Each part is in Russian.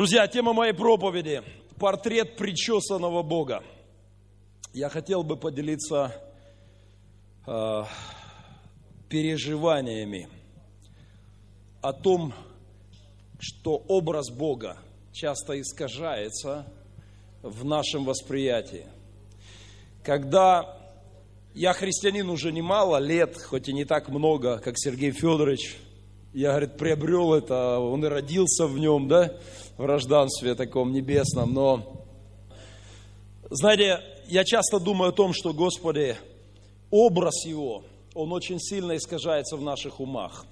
Друзья, тема моей проповеди – портрет причесанного Бога. Я хотел бы поделиться э, переживаниями о том, что образ Бога часто искажается в нашем восприятии. Когда я христианин уже немало лет, хоть и не так много, как Сергей Федорович, я, говорит, приобрел это, он и родился в нем, да, в рожданстве таком небесном, но, знаете, я часто думаю о том, что, Господи, образ Его, он очень сильно искажается в наших умах.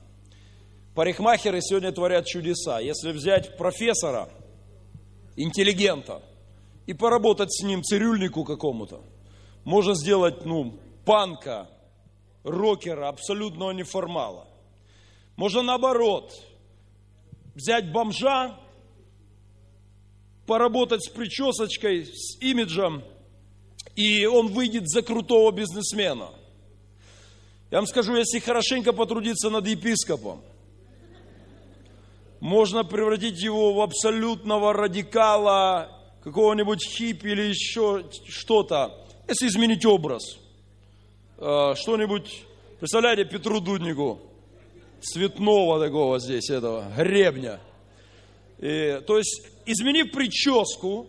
Парикмахеры сегодня творят чудеса. Если взять профессора, интеллигента, и поработать с ним цирюльнику какому-то, можно сделать, ну, панка, рокера, абсолютного неформала. Можно наоборот, взять бомжа, поработать с причесочкой, с имиджем, и он выйдет за крутого бизнесмена. Я вам скажу, если хорошенько потрудиться над епископом, можно превратить его в абсолютного радикала, какого-нибудь хиппи или еще что-то, если изменить образ. Э, Что-нибудь, представляете, Петру Дуднику, цветного такого здесь, этого, гребня. И, то есть, изменив прическу,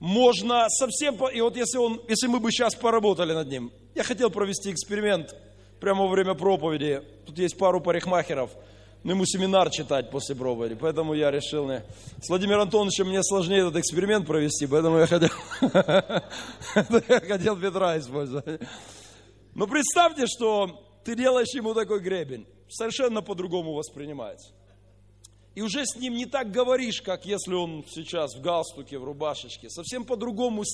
можно совсем... И вот если, он, если мы бы сейчас поработали над ним, я хотел провести эксперимент прямо во время проповеди. Тут есть пару парикмахеров, но ему семинар читать после проповеди, поэтому я решил... Не... С Владимиром Антоновичем мне сложнее этот эксперимент провести, поэтому я хотел, я хотел Петра использовать. Но представьте, что ты делаешь ему такой гребень, совершенно по-другому воспринимается. И уже с ним не так говоришь, как если он сейчас в галстуке, в рубашечке. Совсем по-другому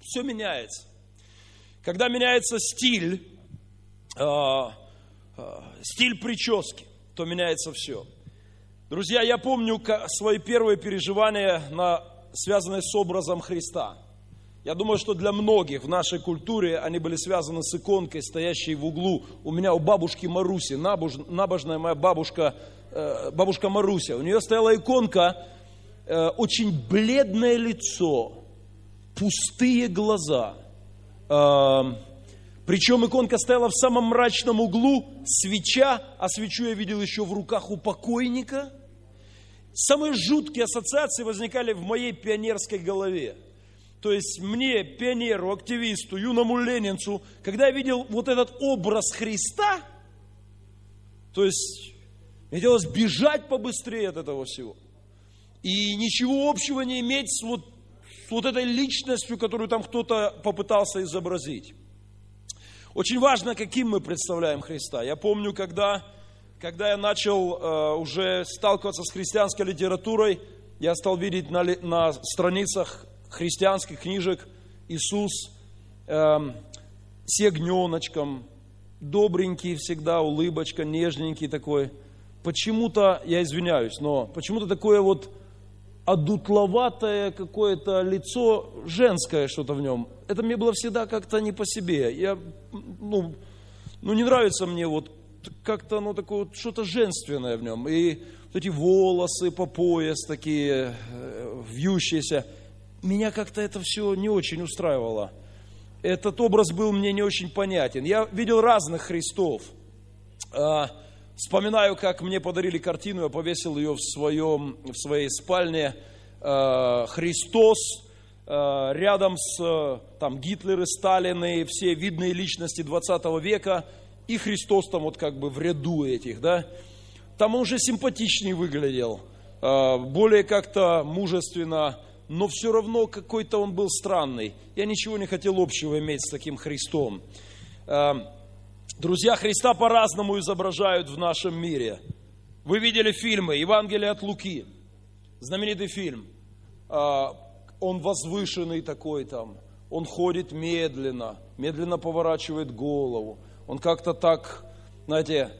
все меняется. Когда меняется стиль, э, э, стиль прически, то меняется все. Друзья, я помню свои первые переживания, на, связанные с образом Христа. Я думаю, что для многих в нашей культуре они были связаны с иконкой, стоящей в углу. У меня у бабушки Маруси, набож- набожная моя бабушка, бабушка Маруся, у нее стояла иконка, э, очень бледное лицо, пустые глаза. Эм, Причем иконка стояла в самом мрачном углу, свеча, а свечу я видел еще в руках у покойника. Самые жуткие ассоциации возникали в моей пионерской голове. То есть мне, пионеру, активисту, юному ленинцу, когда я видел вот этот образ Христа, то есть мне хотелось бежать побыстрее от этого всего. И ничего общего не иметь с вот, с вот этой личностью, которую там кто-то попытался изобразить. Очень важно, каким мы представляем Христа. Я помню, когда, когда я начал э, уже сталкиваться с христианской литературой, я стал видеть на, на страницах христианских книжек Иисус эм, с ягненочком, добренький всегда, улыбочка, нежненький такой. Почему-то, я извиняюсь, но почему-то такое вот одутловатое какое-то лицо, женское что-то в нем. Это мне было всегда как-то не по себе. Я, ну, ну не нравится мне вот как-то ну, такое что-то женственное в нем. И вот эти волосы по пояс такие э, вьющиеся. Меня как-то это все не очень устраивало. Этот образ был мне не очень понятен. Я видел разных Христов. Вспоминаю, как мне подарили картину, я повесил ее в, своем, в своей спальне. Э, Христос э, рядом с э, там, Гитлеры, Сталины, все видные личности 20 века, и Христос там вот как бы в ряду этих, да, там он уже симпатичнее выглядел, более как-то мужественно, но все равно какой-то он был странный. Я ничего не хотел общего иметь с таким Христом. Друзья, Христа по-разному изображают в нашем мире. Вы видели фильмы «Евангелие от Луки», знаменитый фильм. А, он возвышенный такой там, он ходит медленно, медленно поворачивает голову. Он как-то так, знаете,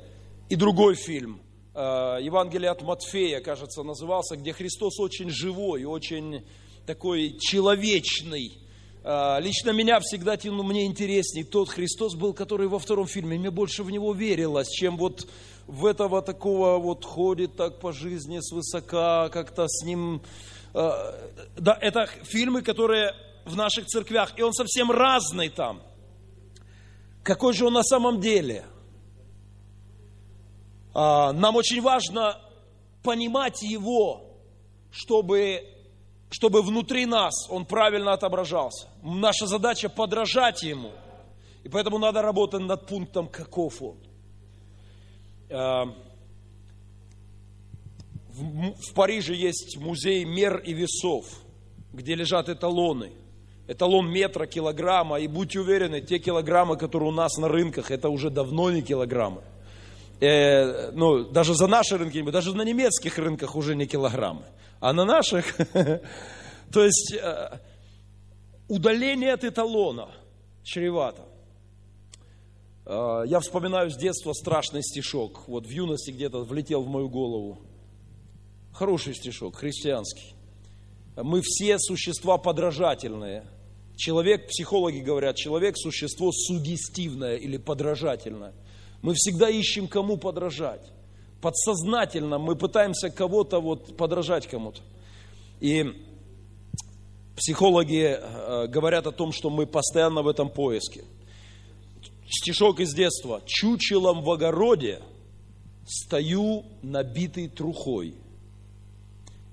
и другой фильм, а, Евангелие от Матфея, кажется, назывался, где Христос очень живой, очень такой человечный, лично меня всегда тянул, мне интереснее тот Христос был, который во втором фильме. Мне больше в него верилось, чем вот в этого такого вот ходит так по жизни свысока, как-то с ним... А, да, это фильмы, которые в наших церквях, и он совсем разный там. Какой же он на самом деле? А, нам очень важно понимать его, чтобы чтобы внутри нас он правильно отображался. Наша задача подражать ему. И поэтому надо работать над пунктом, каков он. Э, в Париже есть музей мер и весов, где лежат эталоны. Эталон метра, килограмма. И будьте уверены, те килограммы, которые у нас на рынках, это уже давно не килограммы. Э, ну, даже за наши рынки, даже на немецких рынках уже не килограммы. А на наших, то есть э, удаление от эталона чревато. Э, я вспоминаю с детства страшный стишок. Вот в юности где-то влетел в мою голову. Хороший стишок, христианский. Мы все существа подражательные. Человек, психологи говорят, человек – существо сугестивное или подражательное. Мы всегда ищем, кому подражать подсознательно мы пытаемся кого-то вот подражать кому-то. И психологи э, говорят о том, что мы постоянно в этом поиске. Стишок из детства. Чучелом в огороде стою набитый трухой.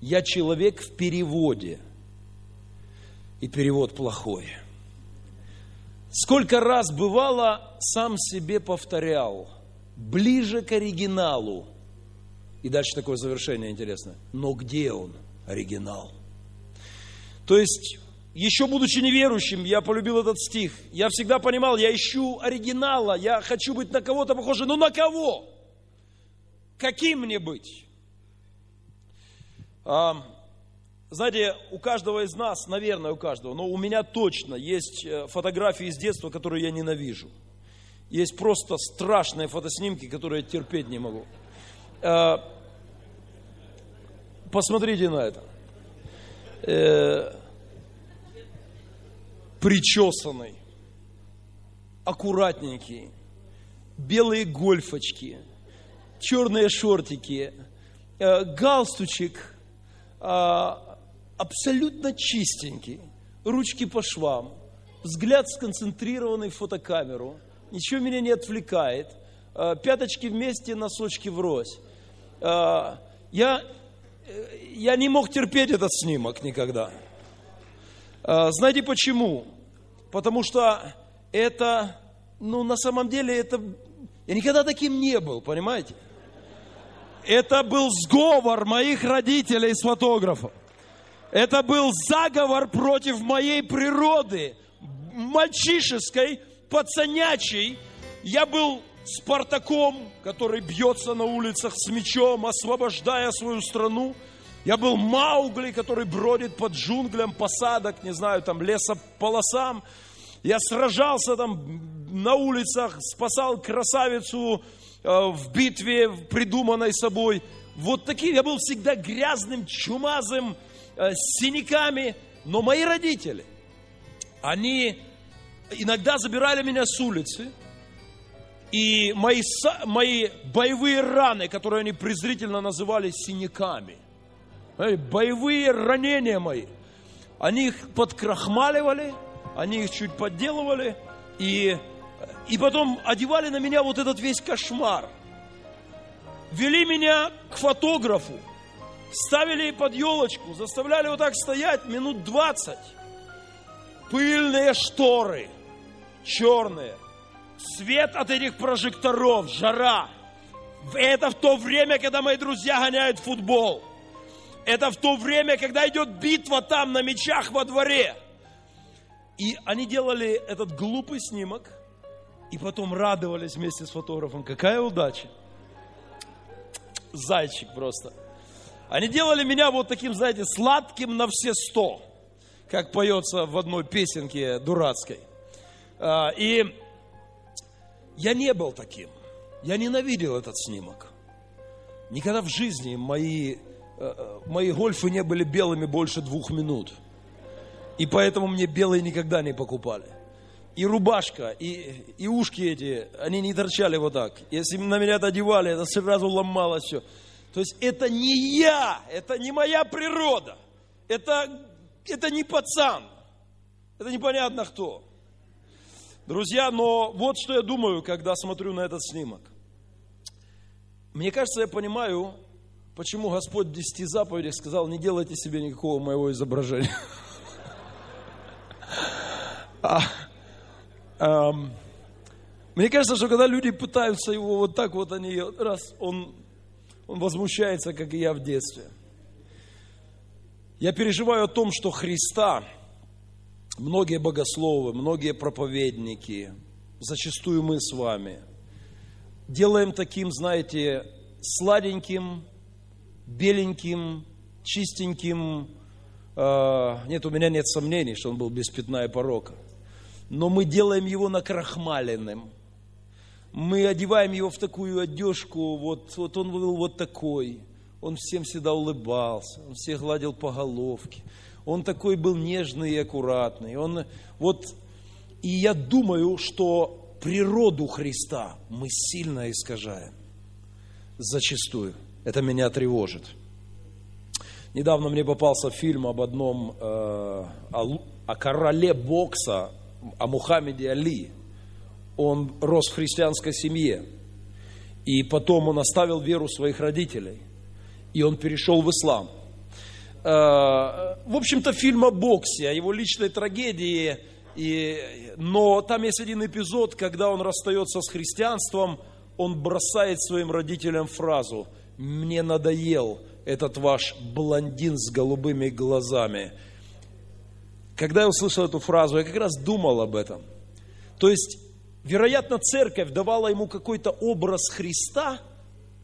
Я человек в переводе. И перевод плохой. Сколько раз бывало, сам себе повторял. Ближе к оригиналу и дальше такое завершение интересное. Но где он, оригинал? То есть, еще будучи неверующим, я полюбил этот стих. Я всегда понимал, я ищу оригинала, я хочу быть на кого-то похожим. Но на кого? Каким мне быть? А, знаете, у каждого из нас, наверное, у каждого, но у меня точно есть э, фотографии из детства, которые я ненавижу. Есть просто страшные фотоснимки, которые я терпеть не могу. Э, посмотрите на это. Э, причесанный, аккуратненький, белые гольфочки, черные шортики, галстучек, абсолютно чистенький, ручки по швам, взгляд сконцентрированный в фотокамеру, ничего меня не отвлекает, пяточки вместе, носочки врозь. Э, я, я не мог терпеть этот снимок никогда. Э, знаете почему? Потому что это, ну, на самом деле, это... Я никогда таким не был, понимаете? Это был сговор моих родителей с фотографом. Это был заговор против моей природы, мальчишеской, пацанячей. Я был Спартаком, который бьется на улицах с мечом, освобождая свою страну. Я был Маугли, который бродит под джунглям посадок, не знаю, там лесополосам. Я сражался там на улицах, спасал красавицу э, в битве, придуманной собой. Вот такие, я был всегда грязным, чумазым, с синяками. Но мои родители, они иногда забирали меня с улицы – и мои, мои боевые раны, которые они презрительно называли синяками, боевые ранения мои, они их подкрахмаливали, они их чуть подделывали, и, и потом одевали на меня вот этот весь кошмар. Вели меня к фотографу, ставили под елочку, заставляли вот так стоять минут 20. пыльные шторы, черные, свет от этих прожекторов, жара. Это в то время, когда мои друзья гоняют футбол. Это в то время, когда идет битва там на мечах во дворе. И они делали этот глупый снимок, и потом радовались вместе с фотографом. Какая удача! Зайчик просто. Они делали меня вот таким, знаете, сладким на все сто, как поется в одной песенке дурацкой. А, и я не был таким. Я ненавидел этот снимок. Никогда в жизни мои, э, э, мои гольфы не были белыми больше двух минут. И поэтому мне белые никогда не покупали. И рубашка, и, и ушки эти, они не торчали вот так. Если на меня это одевали, это сразу ломалось все. То есть это не я, это не моя природа. Это, это не пацан. Это непонятно кто. Друзья, но вот что я думаю, когда смотрю на этот снимок. Мне кажется, я понимаю, почему Господь в десяти заповедях сказал, не делайте себе никакого моего изображения. А, эм, мне кажется, что когда люди пытаются его вот так вот, они раз, он, он возмущается, как и я в детстве. Я переживаю о том, что Христа, многие богословы, многие проповедники, зачастую мы с вами, делаем таким, знаете, сладеньким, беленьким, чистеньким, а, нет, у меня нет сомнений, что он был без пятна и порока. Но мы делаем его накрахмаленным. Мы одеваем его в такую одежку, вот, вот он был вот такой. Он всем всегда улыбался, он всех гладил по головке. Он такой был нежный и аккуратный. Он, вот, и я думаю, что природу Христа мы сильно искажаем. Зачастую. Это меня тревожит. Недавно мне попался фильм об одном, э, о, о короле бокса, о Мухаммеде Али. Он рос в христианской семье. И потом он оставил веру своих родителей. И он перешел в ислам. Э, в общем-то, фильм о боксе, о его личной трагедии. И, но там есть один эпизод, когда он расстается с христианством, он бросает своим родителям фразу «Мне надоел этот ваш блондин с голубыми глазами. Когда я услышал эту фразу, я как раз думал об этом. То есть, вероятно, церковь давала ему какой-то образ Христа,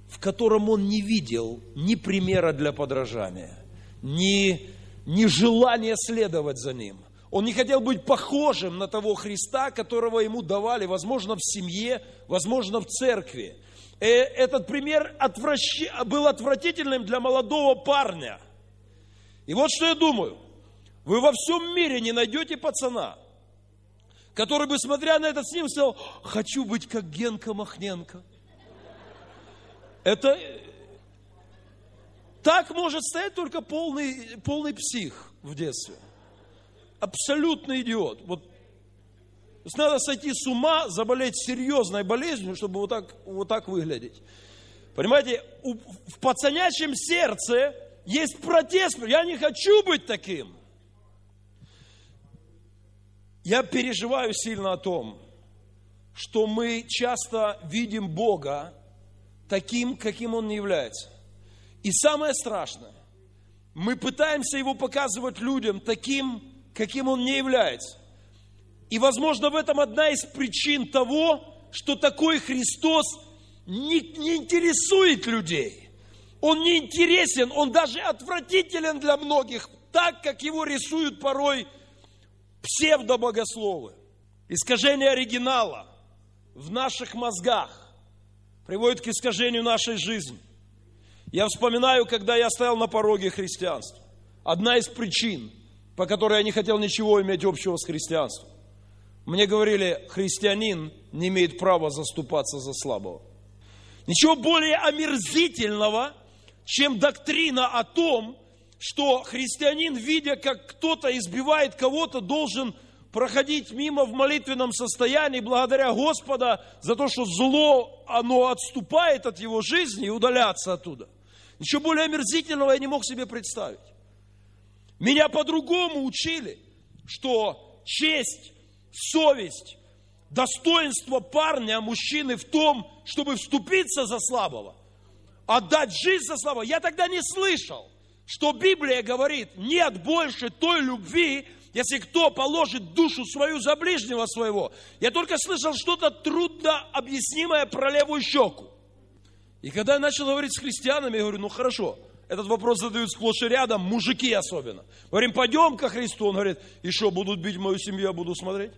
в котором он не видел ни примера для подражания, ни, ни желания следовать за ним. Он не хотел быть похожим на того Христа, которого ему давали, возможно, в семье, возможно, в церкви. Э, этот пример отвращ... был отвратительным для молодого парня. И вот что я думаю. Вы во всем мире не найдете пацана, который бы, смотря на этот снимок, сказал, хочу быть как Генка Махненко. Это так может стоять только полный, полный псих в детстве. Абсолютный идиот. Вот надо сойти с ума, заболеть серьезной болезнью, чтобы вот так, вот так выглядеть. Понимаете, в пацанячьем сердце есть протест. Я не хочу быть таким. Я переживаю сильно о том, что мы часто видим Бога таким, каким Он не является. И самое страшное, мы пытаемся Его показывать людям таким, каким Он не является. И, возможно, в этом одна из причин того, что такой Христос не, не интересует людей. Он не интересен, он даже отвратителен для многих, так, как его рисуют порой псевдобогословы. Искажение оригинала в наших мозгах приводит к искажению нашей жизни. Я вспоминаю, когда я стоял на пороге христианства. Одна из причин, по которой я не хотел ничего иметь общего с христианством. Мне говорили, христианин не имеет права заступаться за слабого. Ничего более омерзительного, чем доктрина о том, что христианин, видя, как кто-то избивает кого-то, должен проходить мимо в молитвенном состоянии благодаря Господа за то, что зло, оно отступает от его жизни и удаляться оттуда. Ничего более омерзительного я не мог себе представить. Меня по-другому учили, что честь, совесть, достоинство парня, мужчины в том, чтобы вступиться за слабого, отдать жизнь за слабого. Я тогда не слышал, что Библия говорит, нет больше той любви, если кто положит душу свою за ближнего своего. Я только слышал что-то трудно объяснимое про левую щеку. И когда я начал говорить с христианами, я говорю, ну хорошо, этот вопрос задают сплошь и рядом, мужики особенно. Говорим, пойдем ко Христу. Он говорит, и что, будут бить мою семью, я буду смотреть?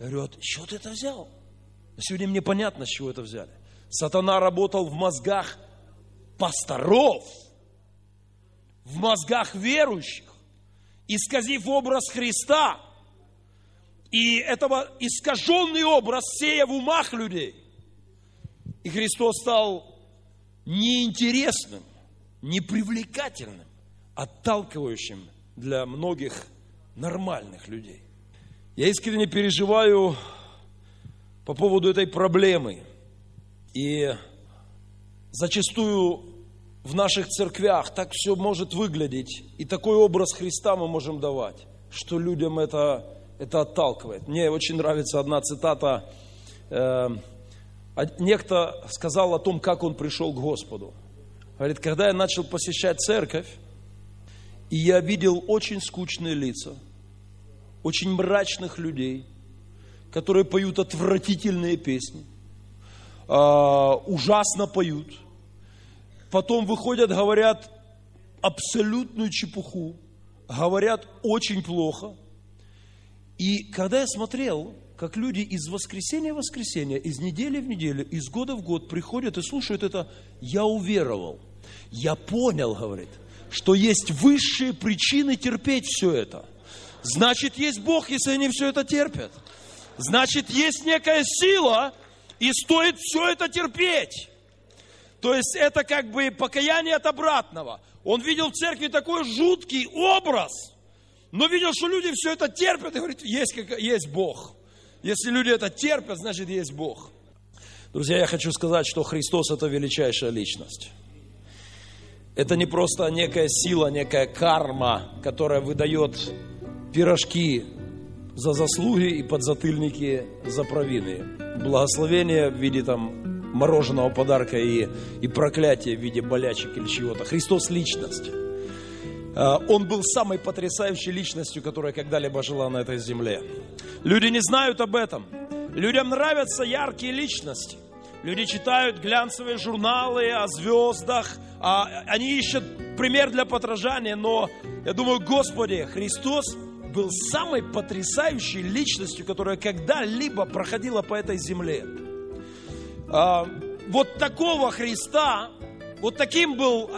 Я говорю, а чего ты это взял? Сегодня мне понятно, с чего это взяли. Сатана работал в мозгах пасторов, в мозгах верующих, исказив образ Христа. И этого искаженный образ сея в умах людей. И Христос стал неинтересным, непривлекательным, отталкивающим для многих нормальных людей. Я искренне переживаю по поводу этой проблемы. И зачастую в наших церквях так все может выглядеть, и такой образ Христа мы можем давать, что людям это, это отталкивает. Мне очень нравится одна цитата. Э, некто сказал о том, как он пришел к Господу. Говорит, когда я начал посещать церковь, и я видел очень скучные лица, очень мрачных людей, которые поют отвратительные песни, а, ужасно поют, потом выходят, говорят абсолютную чепуху, говорят очень плохо. И когда я смотрел, как люди из воскресенья в воскресенье, из недели в неделю, из года в год приходят и слушают это, я уверовал. Я понял, говорит, что есть высшие причины терпеть все это. Значит, есть Бог, если они все это терпят. Значит, есть некая сила, и стоит все это терпеть. То есть это как бы покаяние от обратного. Он видел в церкви такой жуткий образ, но видел, что люди все это терпят и говорит, есть, есть Бог. Если люди это терпят, значит есть Бог. Друзья, я хочу сказать, что Христос это величайшая личность. Это не просто некая сила, некая карма, которая выдает пирожки за заслуги и подзатыльники за провины. Благословение в виде там мороженого подарка и, и проклятие в виде болячек или чего-то. Христос – личность. А, он был самой потрясающей личностью, которая когда-либо жила на этой земле. Люди не знают об этом. Людям нравятся яркие личности. Люди читают глянцевые журналы о звездах, а они ищут пример для подражания, но я думаю, Господи, Христос был самой потрясающей личностью, которая когда-либо проходила по этой земле. А, вот такого Христа, вот таким был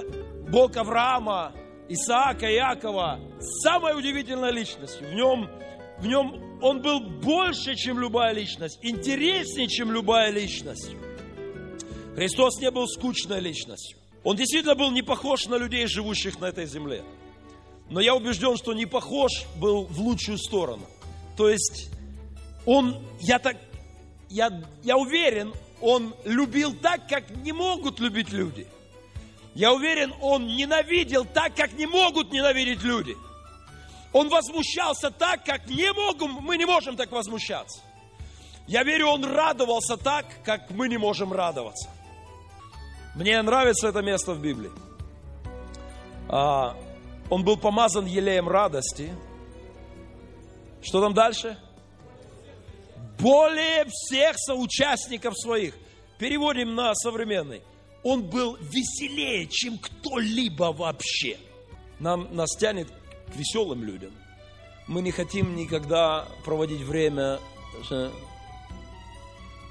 Бог Авраама, Исаака, Иакова, самой удивительной личностью. В нем, в нем он был больше, чем любая личность, интереснее, чем любая личность. Христос не был скучной личностью. Он действительно был не похож на людей, живущих на этой земле. Но я убежден, что не похож был в лучшую сторону. То есть он, я так, я, я уверен, он любил так, как не могут любить люди. Я уверен, он ненавидел так, как не могут ненавидеть люди. Он возмущался так, как не могут, мы не можем так возмущаться. Я верю, он радовался так, как мы не можем радоваться. Мне нравится это место в Библии. А, он был помазан елеем радости. Что там дальше? Более всех соучастников своих. Переводим на современный. Он был веселее, чем кто-либо вообще. Нам, нас тянет к веселым людям. Мы не хотим никогда проводить время.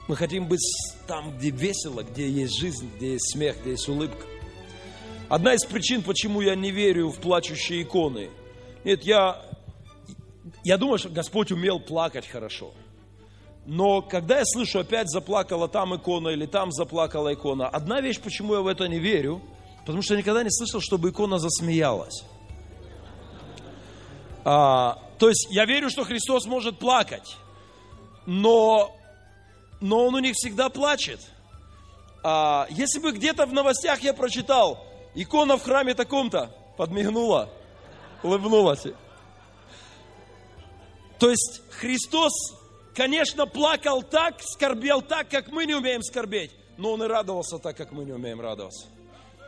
Мы хотим быть там, где весело, где есть жизнь, где есть смех, где есть улыбка. Одна из причин, почему я не верю в плачущие иконы. Нет, я, я думаю, что Господь умел плакать хорошо. Но когда я слышу, опять заплакала там икона или там заплакала икона, одна вещь, почему я в это не верю, потому что я никогда не слышал, чтобы икона засмеялась. А, то есть я верю, что Христос может плакать, но, но Он у них всегда плачет. А, если бы где-то в новостях я прочитал, икона в храме таком-то, подмигнула, улыбнулась. то есть Христос, конечно, плакал так, скорбел так, как мы не умеем скорбеть, но Он и радовался так, как мы не умеем радоваться.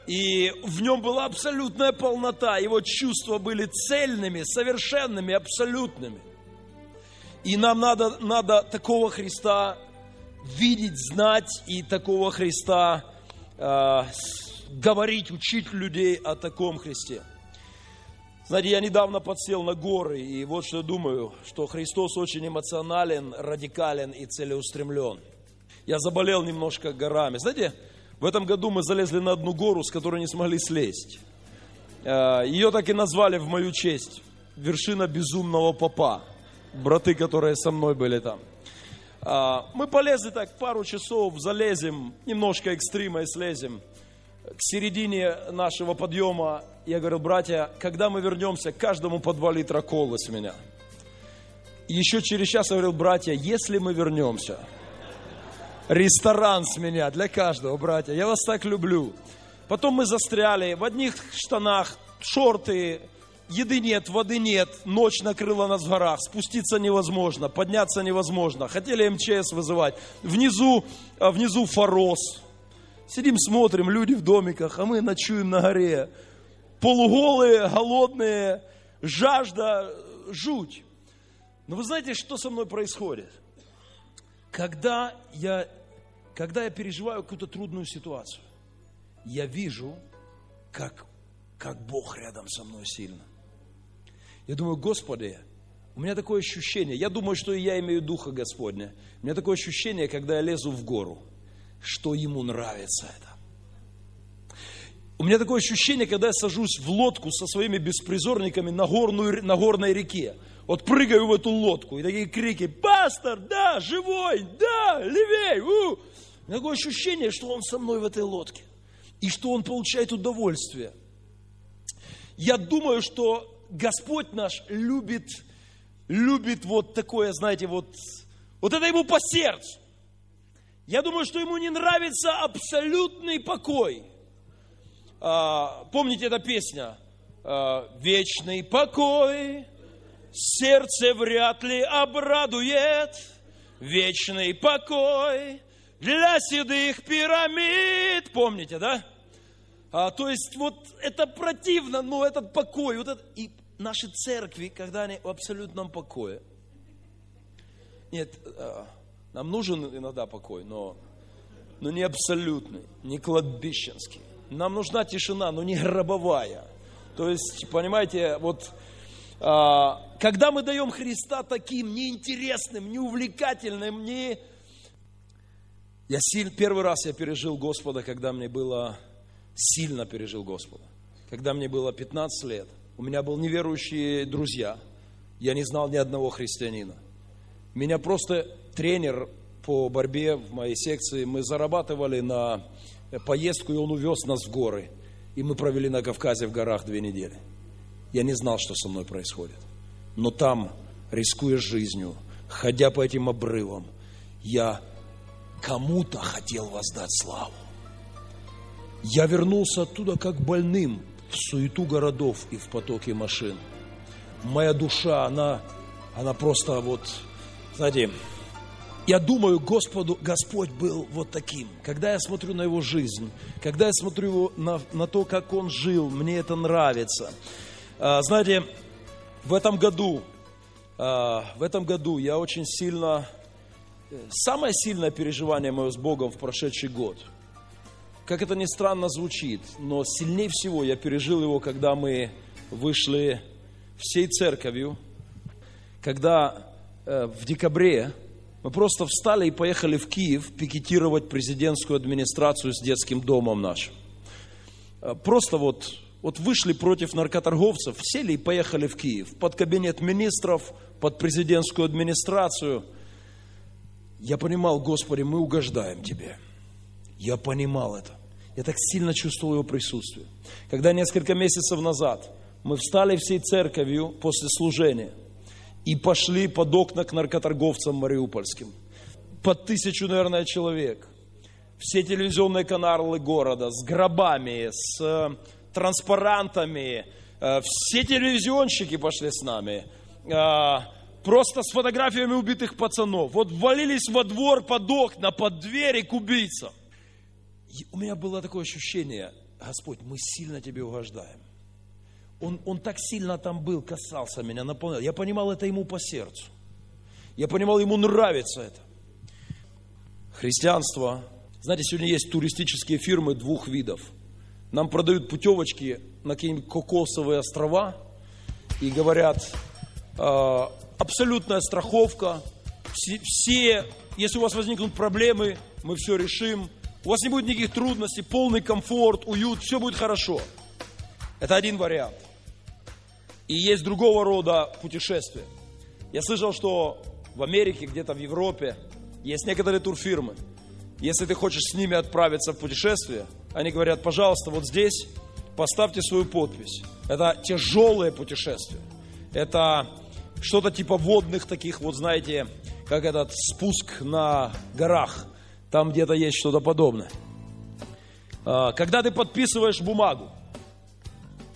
И в нем была абсолютная полнота, его чувства были цельными, совершенными, абсолютными. И нам надо, надо такого Христа видеть, знать, и такого Христа э, говорить, учить людей о таком Христе. Знаете, я недавно подсел на горы, и вот что думаю, что Христос очень эмоционален, радикален и целеустремлен. Я заболел немножко горами. Знаете, в этом году мы залезли на одну гору, с которой не смогли слезть. Э, Ее так и назвали в мою честь. Вершина безумного попа. Браты, которые со мной были там. А, мы полезли так пару часов, залезем, немножко экстрима и слезем. К середине нашего подъема я говорил, братья, когда мы вернемся, каждому по два литра колы с меня. Еще через час я говорил, братья, если мы вернемся, ресторан с меня для каждого, братья, я вас так люблю. Потом мы застряли в одних штанах, шорты, еды нет, воды нет, ночь накрыла нас в горах, спуститься невозможно, подняться невозможно. Хотели МЧС вызывать. Внизу, а внизу форос. Сидим, смотрим, люди в домиках, а мы ночуем на горе. Полуголые, голодные, жажда, жуть. Но вы знаете, что со мной происходит? Когда я, когда я переживаю какую-то трудную ситуацию, я вижу, как, как Бог рядом со мной сильно. Я думаю, Господи, у меня такое ощущение, я думаю, что и я имею Духа Господня. У меня такое ощущение, когда я лезу в гору, что Ему нравится это. У меня такое ощущение, когда я сажусь в лодку со своими беспризорниками на, горную, на горной реке. Вот прыгаю в эту лодку, и такие крики, пастор, да, живой, да, левей, у. У меня такое ощущение, что он со мной в этой лодке. И что он получает удовольствие. Я думаю, что Господь наш любит, любит вот такое, знаете, вот, вот это ему по сердцу. Я думаю, что ему не нравится абсолютный покой. А, помните эта песня? А, Вечный покой, сердце вряд ли обрадует. Вечный покой для седых пирамид. Помните, да? А, то есть вот это противно, но этот покой, вот это, и наши церкви, когда они в абсолютном покое. Нет, а, нам нужен иногда покой, но, но не абсолютный, не кладбищенский. Нам нужна тишина, но не гробовая. То есть, понимаете, вот а, когда мы даем Христа таким неинтересным, неувлекательным, не... Я сильно, первый раз я пережил Господа, когда мне было сильно пережил Господа. Когда мне было 15 лет, у меня был неверующие друзья, я не знал ни одного христианина. Меня просто тренер по борьбе в моей секции, мы зарабатывали на поездку, и он увез нас в горы. И мы провели на Кавказе в горах две недели. Я не знал, что со мной происходит. Но там, рискуя жизнью, ходя по этим обрывам, я кому-то хотел воздать славу. Я вернулся оттуда как больным в суету городов и в потоке машин. Моя душа, она, она просто вот, знаете, я думаю, Господу, Господь был вот таким. Когда я смотрю на его жизнь, когда я смотрю его на, на то, как он жил, мне это нравится. А, знаете, в этом году, а, в этом году я очень сильно, самое сильное переживание мое с Богом в прошедший год – как это ни странно звучит, но сильнее всего я пережил его, когда мы вышли всей церковью, когда э, в декабре мы просто встали и поехали в Киев пикетировать президентскую администрацию с детским домом нашим. Э, просто вот, вот вышли против наркоторговцев, сели и поехали в Киев, под кабинет министров, под президентскую администрацию. Я понимал, Господи, мы угождаем Тебе. Я понимал это. Я так сильно чувствовал его присутствие. Когда несколько месяцев назад мы встали всей церковью после служения и пошли под окна к наркоторговцам мариупольским. Под тысячу, наверное, человек. Все телевизионные каналы города с гробами, с э, транспарантами. Э, все телевизионщики пошли с нами. Э, просто с фотографиями убитых пацанов. Вот ввалились во двор под окна, под двери к убийцам. И у меня было такое ощущение, Господь, мы сильно Тебе угождаем. Он, он так сильно там был, касался меня, наполнял. Я понимал, это ему по сердцу. Я понимал, ему нравится это. Христианство. Знаете, сегодня есть туристические фирмы двух видов. Нам продают путевочки на какие-нибудь кокосовые острова и говорят, э, абсолютная страховка, все, все, если у вас возникнут проблемы, мы все решим, у вас не будет никаких трудностей, полный комфорт, уют, все будет хорошо. Это один вариант. И есть другого рода путешествия. Я слышал, что в Америке, где-то в Европе, есть некоторые турфирмы. Если ты хочешь с ними отправиться в путешествие, они говорят, пожалуйста, вот здесь поставьте свою подпись. Это тяжелые путешествия. Это что-то типа водных таких, вот знаете, как этот спуск на горах. Там где-то есть что-то подобное. А, когда ты подписываешь бумагу,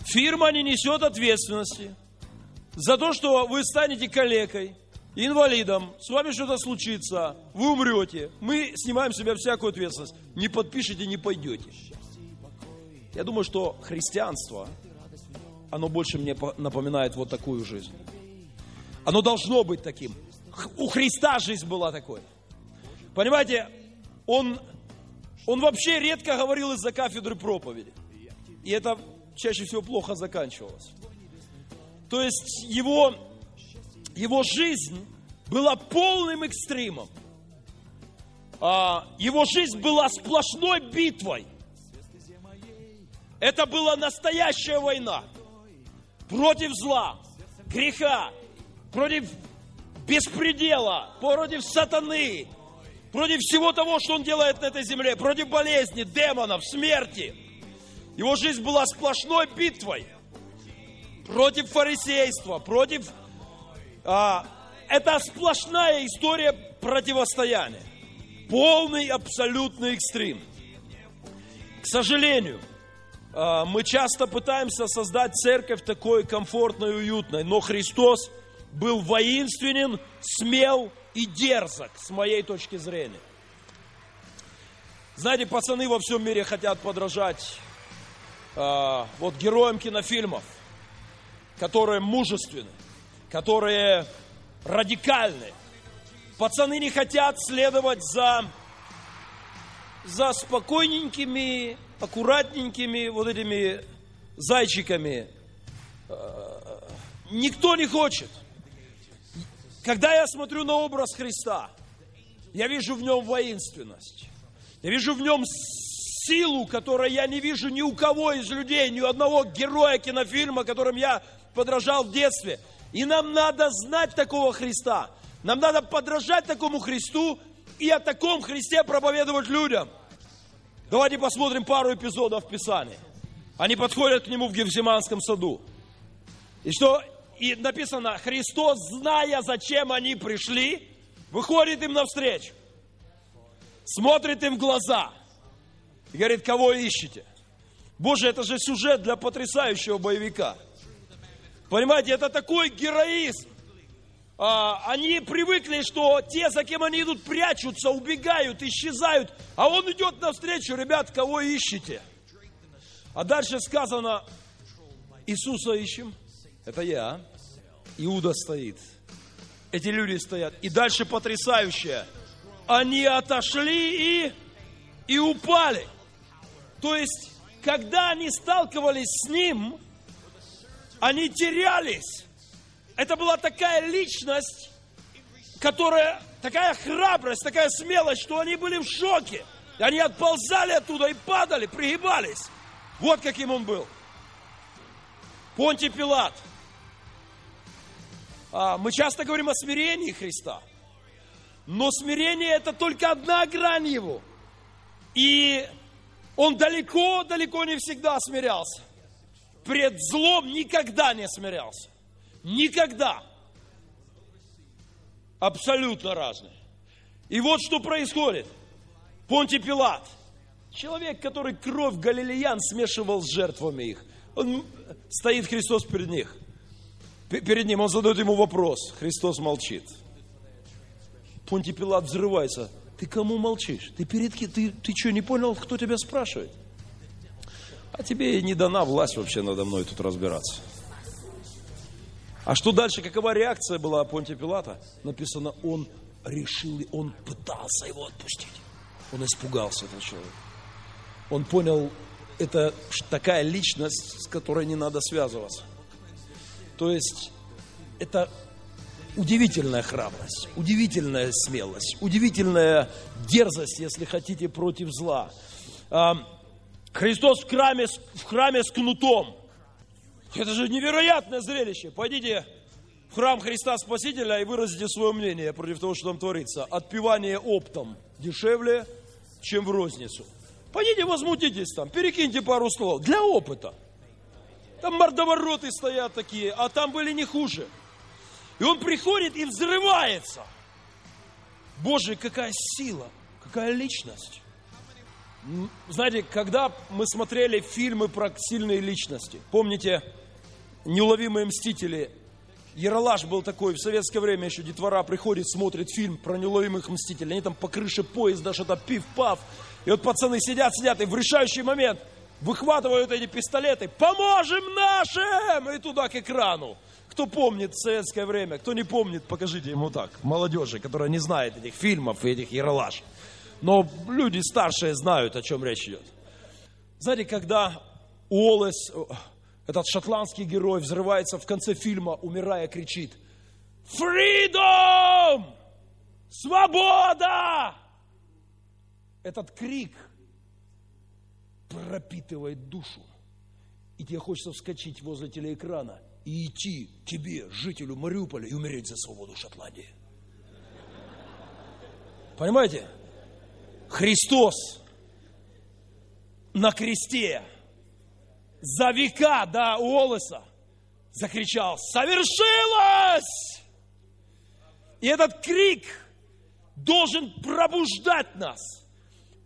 фирма не несет ответственности за то, что вы станете калекой, инвалидом, с вами что-то случится, вы умрете, мы снимаем с себя всякую ответственность. Не подпишите, не пойдете. Я думаю, что христианство, оно больше мне напоминает вот такую жизнь. Оно должно быть таким. У Христа жизнь была такой. Понимаете, он, он вообще редко говорил из-за кафедры проповеди. И это чаще всего плохо заканчивалось. То есть его его жизнь была полным экстримом. А, его жизнь была сплошной битвой. Это была настоящая война против зла, греха, против беспредела, против сатаны, против всего того, что он делает на этой земле, против болезни, демонов, смерти. Его жизнь была сплошной битвой против фарисейства, против а, это сплошная история противостояния. Полный, абсолютный экстрим. К сожалению, а, мы часто пытаемся создать церковь такой комфортной и уютной, но Христос был воинственен, смел и дерзок, с моей точки зрения. Знаете, пацаны во всем мире хотят подражать э, вот героям кинофильмов, которые мужественны, которые радикальны. Пацаны не хотят следовать за, за спокойненькими, аккуратненькими вот этими зайчиками. Э, никто не хочет. Когда я смотрю на образ Христа, я вижу в нем воинственность. Я вижу в нем силу, которую я не вижу ни у кого из людей, ни у одного героя кинофильма, которым я подражал в детстве. И нам надо знать такого Христа. Нам надо подражать такому Христу и о таком Христе проповедовать людям. Давайте посмотрим пару эпизодов Писания. Они подходят к нему в Гефсиманском саду. И что и написано, Христос, зная, зачем они пришли, выходит им навстречу, смотрит им в глаза и говорит, кого ищете? Боже, это же сюжет для потрясающего боевика – Понимаете, это такой героизм. А, они привыкли, что те, за кем они идут, прячутся, убегают, исчезают. А он идет навстречу, ребят, кого ищете? А дальше сказано, Иисуса ищем. Это я. Иуда стоит. Эти люди стоят. И дальше потрясающее. Они отошли и, и упали. То есть, когда они сталкивались с ним, они терялись. Это была такая личность, которая, такая храбрость, такая смелость, что они были в шоке. Они отползали оттуда и падали, пригибались. Вот каким он был. Понтий Пилат. А, мы часто говорим о смирении Христа. Но смирение это только одна грань его. И он далеко-далеко не всегда смирялся пред злом никогда не смирялся. Никогда. Абсолютно разные. И вот что происходит. Понти Пилат, человек, который кровь галилеян смешивал с жертвами их. Он стоит Христос перед них. Перед ним он задает ему вопрос. Христос молчит. Понтий Пилат взрывается. Ты кому молчишь? Ты перед ки- ты, ты что, не понял, кто тебя спрашивает? А тебе не дана власть вообще надо мной тут разбираться. А что дальше? Какова реакция была Понтия Пилата? Написано, он решил, он пытался его отпустить. Он испугался этого человека. Он понял, это такая личность, с которой не надо связываться. То есть это удивительная храбрость, удивительная смелость, удивительная дерзость, если хотите, против зла. А, Христос в храме, в храме с кнутом. Это же невероятное зрелище. Пойдите в храм Христа Спасителя и выразите свое мнение против того, что там творится. Отпевание оптом дешевле, чем в розницу. Пойдите, возмутитесь там, перекиньте пару слов. Для опыта. Там мордовороты стоят такие, а там были не хуже. И он приходит и взрывается. Боже, какая сила, какая личность. Знаете, когда мы смотрели фильмы про сильные личности, помните, «Неуловимые мстители», Яралаш был такой, в советское время еще детвора приходит, смотрит фильм про неуловимых мстителей, они там по крыше поезда что-то пив-пав, и вот пацаны сидят, сидят, и в решающий момент выхватывают эти пистолеты, поможем нашим, и туда к экрану. Кто помнит советское время, кто не помнит, покажите ему так, молодежи, которая не знает этих фильмов и этих Яралаш. Но люди старшие знают, о чем речь идет. Знаете, когда Уоллес, э, этот шотландский герой, взрывается в конце фильма, умирая, кричит «Freedom! Свобода!» Этот крик пропитывает душу. И тебе хочется вскочить возле телеэкрана и идти тебе, жителю Мариуполя, и умереть за свободу Шотландии. Понимаете? Христос на кресте за века до Уоллеса закричал «Совершилось!» И этот крик должен пробуждать нас,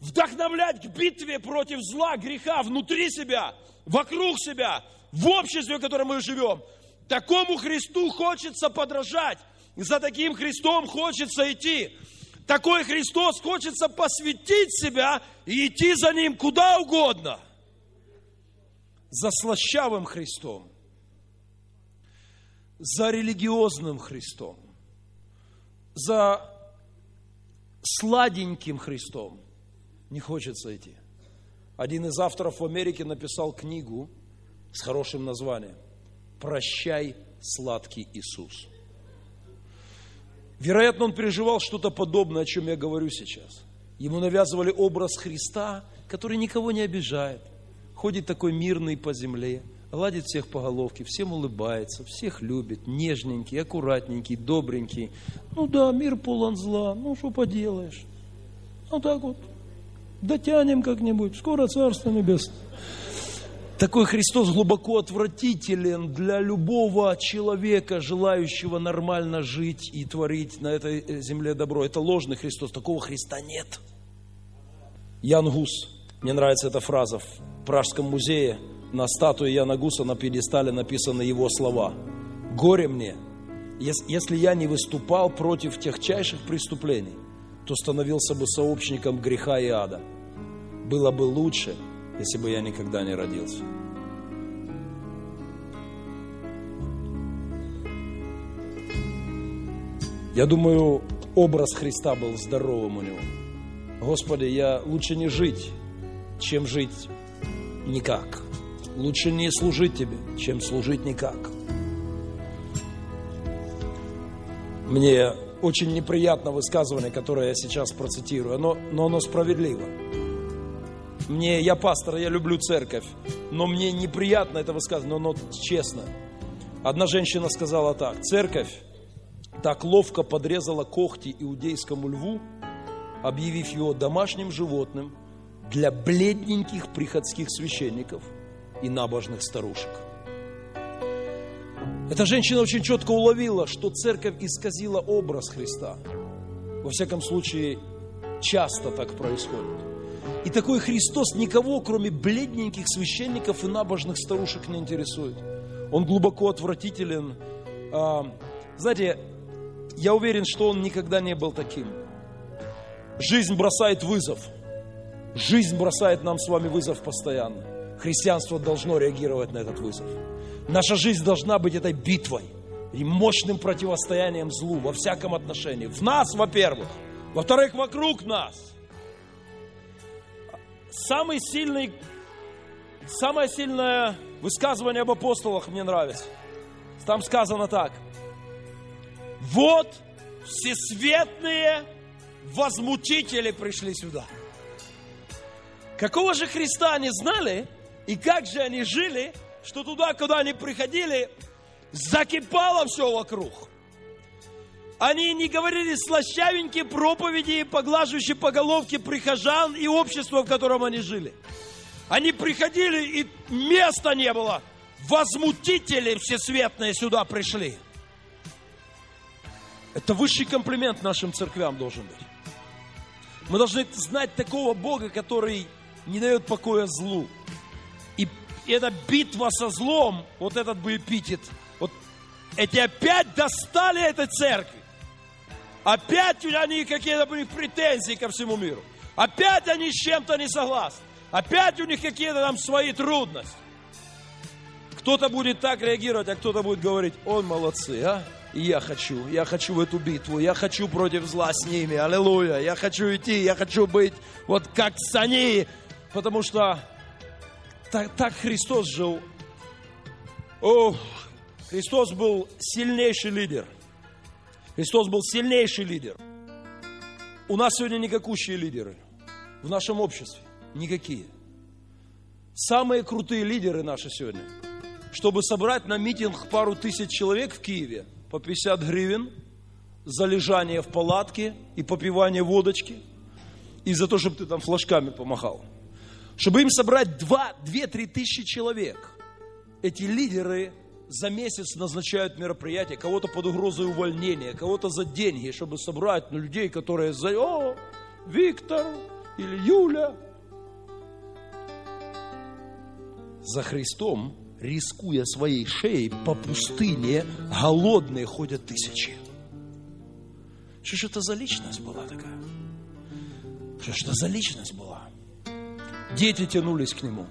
вдохновлять к битве против зла, греха внутри себя, вокруг себя, в обществе, в котором мы живем. Такому Христу хочется подражать, за таким Христом хочется идти. Такой Христос хочется посвятить себя и идти за Ним куда угодно. За слащавым Христом, за религиозным Христом, за сладеньким Христом не хочется идти. Один из авторов в Америке написал книгу с хорошим названием «Прощай, сладкий Иисус». Вероятно, он переживал что-то подобное, о чем я говорю сейчас. Ему навязывали образ Христа, который никого не обижает, ходит такой мирный по земле, гладит всех по головке, всем улыбается, всех любит, нежненький, аккуратненький, добренький. Ну да, мир полон зла, ну что поделаешь. Ну так вот, дотянем как-нибудь, скоро Царство Небесное. Такой Христос глубоко отвратителен для любого человека, желающего нормально жить и творить на этой земле добро. Это ложный Христос, такого Христа нет. Ян Гус, мне нравится эта фраза, в Пражском музее на статуе Яна Гуса на пьедестале написаны его слова. «Горе мне, ес- если я не выступал против техчайших преступлений, то становился бы сообщником греха и ада. Было бы лучше, если бы я никогда не родился». Я думаю, образ Христа был здоровым у него. Господи, я лучше не жить, чем жить никак. Лучше не служить Тебе, чем служить никак. Мне очень неприятно высказывание, которое я сейчас процитирую, оно, но оно справедливо. Мне, я пастор, я люблю церковь, но мне неприятно это высказывание, но оно честно. Одна женщина сказала так, церковь так ловко подрезала когти иудейскому льву, объявив его домашним животным для бледненьких приходских священников и набожных старушек. Эта женщина очень четко уловила, что церковь исказила образ Христа. Во всяком случае, часто так происходит. И такой Христос никого, кроме бледненьких священников и набожных старушек, не интересует. Он глубоко отвратителен А, знаете, я уверен, что он никогда не был таким. Жизнь бросает вызов. Жизнь бросает нам с вами вызов постоянно. Христианство должно реагировать на этот вызов. Наша жизнь должна быть этой битвой и мощным противостоянием злу во всяком отношении. В нас, во-первых. Во-вторых, вокруг нас. Самый сильный, самое сильное высказывание об апостолах мне нравится. Там сказано так. Вот всесветные возмутители пришли сюда. Какого же Христа они знали и как же они жили, что туда, куда они приходили, закипало все вокруг. Они не говорили слащавенькие проповеди, поглаживающие по головке прихожан и общества, в котором они жили. Они приходили, и места не было. Возмутители всесветные сюда пришли. Это высший комплимент нашим церквям должен быть. Мы должны знать такого Бога, который не дает покоя злу. И эта битва со злом, вот этот бы эпитет, вот эти опять достали этой церкви. Опять какие-то у них претензии ко всему миру. Опять они с чем-то не согласны. Опять у них какие-то там свои трудности. Кто-то будет так реагировать, а кто-то будет говорить, он молодцы, а? И я хочу, я хочу в эту битву, я хочу против зла с ними, аллилуйя, я хочу идти, я хочу быть вот как с они, потому что так, так Христос жил. О, Христос был сильнейший лидер. Христос был сильнейший лидер. У нас сегодня никакущие лидеры в нашем обществе. Никакие. Самые крутые лидеры наши сегодня. Чтобы собрать на митинг пару тысяч человек в Киеве по 50 гривен за лежание в палатке и попивание водочки, и за то, чтобы ты там флажками помахал. Чтобы им собрать 2-3 тысячи человек. Эти лидеры за месяц назначают мероприятия, кого-то под угрозой увольнения, кого-то за деньги, чтобы собрать ну, людей, которые за... О, Виктор или Юля. За Христом, рискуя своей шеей, по пустыне голодные ходят тысячи. Что ж это за личность была такая? Что ж это за личность была? Дети тянулись к нему.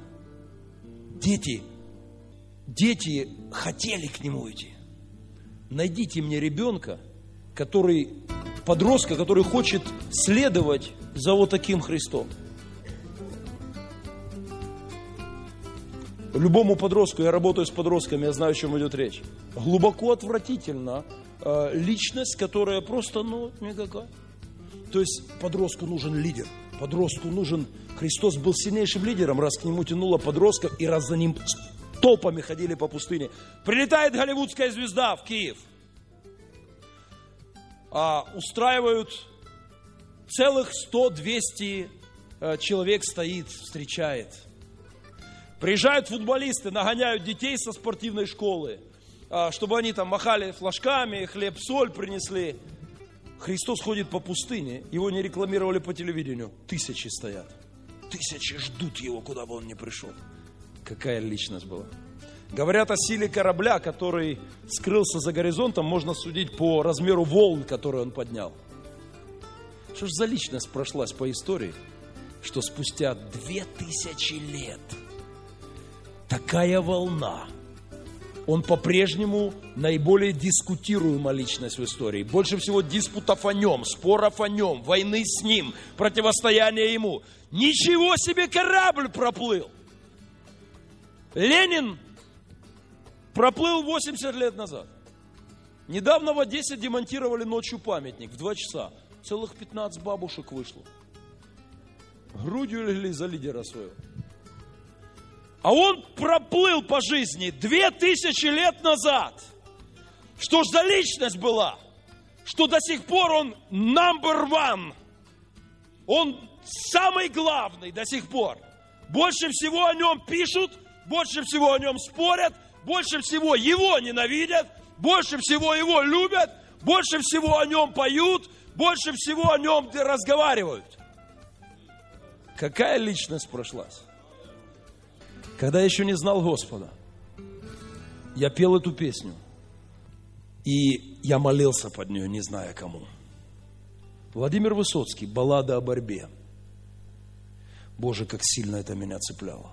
Дети дети хотели к нему идти. Найдите мне ребенка, который, подростка, который хочет следовать за вот таким Христом. Любому подростку, я работаю с подростками, я знаю, о чем идет речь. Глубоко отвратительно э, личность, которая просто, ну, никакая. То есть подростку нужен лидер, подростку нужен... Христос был сильнейшим лидером, раз к нему тянуло подростков, и раз за ним толпами ходили по пустыне. Прилетает голливудская звезда в Киев. А, устраивают целых 100-200 э, человек стоит, встречает. Приезжают футболисты, нагоняют детей со спортивной школы, а, чтобы они там махали флажками, хлеб, соль принесли. Христос ходит по пустыне, его не рекламировали по телевидению. Тысячи стоят. Тысячи ждут его, куда бы он ни пришел. Какая личность была. Говорят о силе корабля, который скрылся за горизонтом, можно судить по размеру волн, которые он поднял. Что ж за личность прошлась по истории, что спустя две тысячи лет такая волна, он по-прежнему наиболее дискутируемая личность в истории. Больше всего диспутов о нем, споров о нем, войны с ним, противостояния ему. Ничего себе корабль проплыл – Ленин проплыл 80 лет назад. Недавно в Одессе демонтировали ночью памятник в 2 часа. Целых 15 бабушек вышло. Грудью легли за лидера своего. А он проплыл по жизни 2000 лет назад. Что ж за личность была? Что до сих пор он number one. Он самый главный до сих пор. Больше всего о нем пишут, больше всего о нем спорят, больше всего его ненавидят, больше всего его любят, больше всего о нем поют, больше всего о нем разговаривают. Какая личность прошлась? Когда я еще не знал Господа, я пел эту песню. И я молился под нее, не зная кому. Владимир Высоцкий, баллада о борьбе. Боже, как сильно это меня цепляло.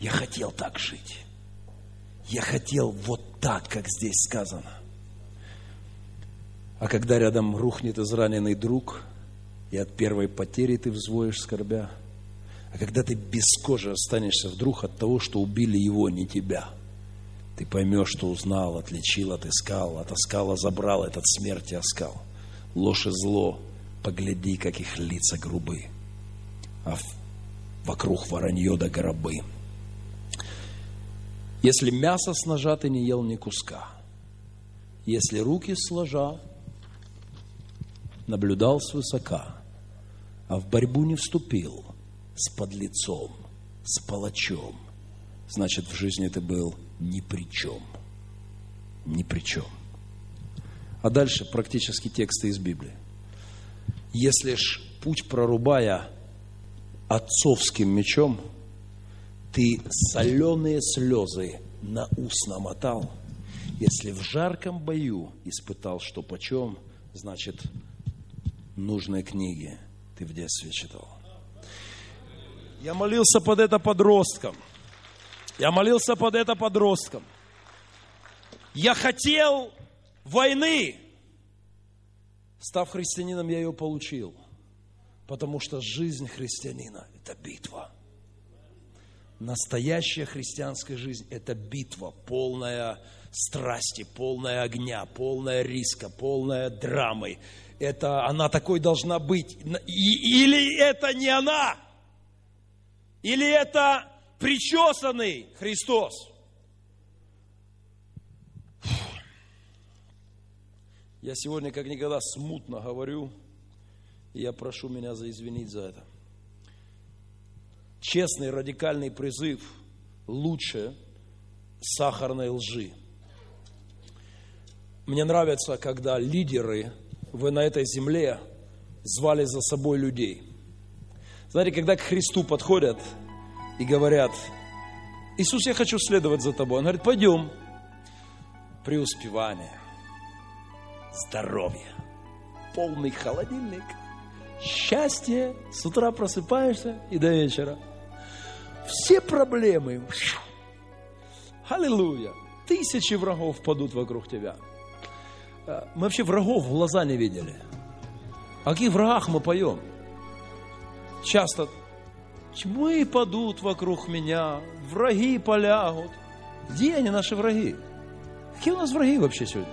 Я хотел так жить. Я хотел вот так, как здесь сказано. А когда рядом рухнет израненный друг, и от первой потери ты взвоишь скорбя, а когда ты без кожи останешься вдруг от того, что убили его, не тебя, ты поймешь, что узнал, отличил, отыскал, отоскал, забрал этот смерти оскал. Ложь и зло, погляди, как их лица грубы, а вокруг воронье да гробы. Если мясо с ножа ты не ел ни куска, если руки сложа наблюдал свысока, а в борьбу не вступил с подлецом, с палачом, значит, в жизни ты был ни при чем. Ни при чем. А дальше практически тексты из Библии. Если ж путь прорубая отцовским мечом – ты соленые слезы на ус намотал, если в жарком бою испытал, что почем, значит, нужные книги ты в детстве читал. Я молился под это подростком. Я молился под это подростком. Я хотел войны. Став христианином, я ее получил. Потому что жизнь христианина – это битва – Настоящая христианская жизнь – это битва, полная страсти, полная огня, полная риска, полная драмы. Это она такой должна быть. Или это не она, или это причесанный Христос. Я сегодня как никогда смутно говорю, и я прошу меня за извинить за это честный радикальный призыв лучше сахарной лжи. Мне нравится, когда лидеры, вы на этой земле звали за собой людей. Знаете, когда к Христу подходят и говорят, Иисус, я хочу следовать за тобой. Он говорит, пойдем. Преуспевание, здоровье, полный холодильник, счастье, с утра просыпаешься и до вечера – все проблемы. Аллилуйя. Тысячи врагов падут вокруг тебя. А, мы вообще врагов в глаза не видели. О каких врагах мы поем? Часто тьмы падут вокруг меня, враги полягут. Где они, наши враги? Какие у нас враги вообще сегодня?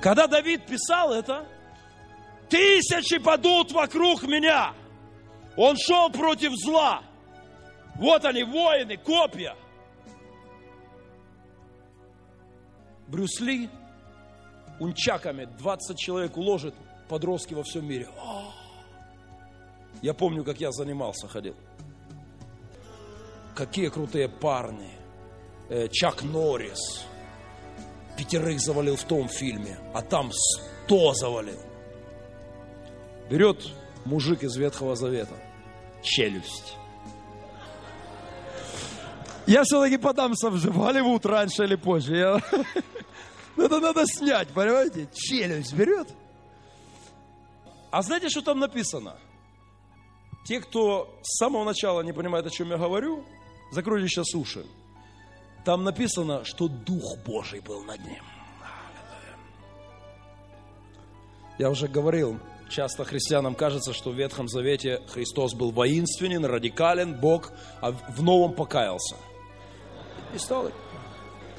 Когда Давид писал это, тысячи падут вокруг меня. Он шел против зла. Вот они, воины, копья. Брюс Ли унчаками 20 человек уложит, подростки во всем мире. О! Я помню, как я занимался, ходил. Какие крутые парни. Э, Чак Норрис. Пятерых завалил в том фильме, а там сто завалил. Берет мужик из Ветхого Завета. Челюсть я все-таки подамся в Голливуд раньше или позже. Я... Это надо снять, понимаете? Челюсть берет. А знаете, что там написано? Те, кто с самого начала не понимает, о чем я говорю, закройте сейчас уши. Там написано, что Дух Божий был над ним. Я уже говорил, часто христианам кажется, что в Ветхом Завете Христос был воинственен, радикален, Бог, а в Новом покаялся – и стал.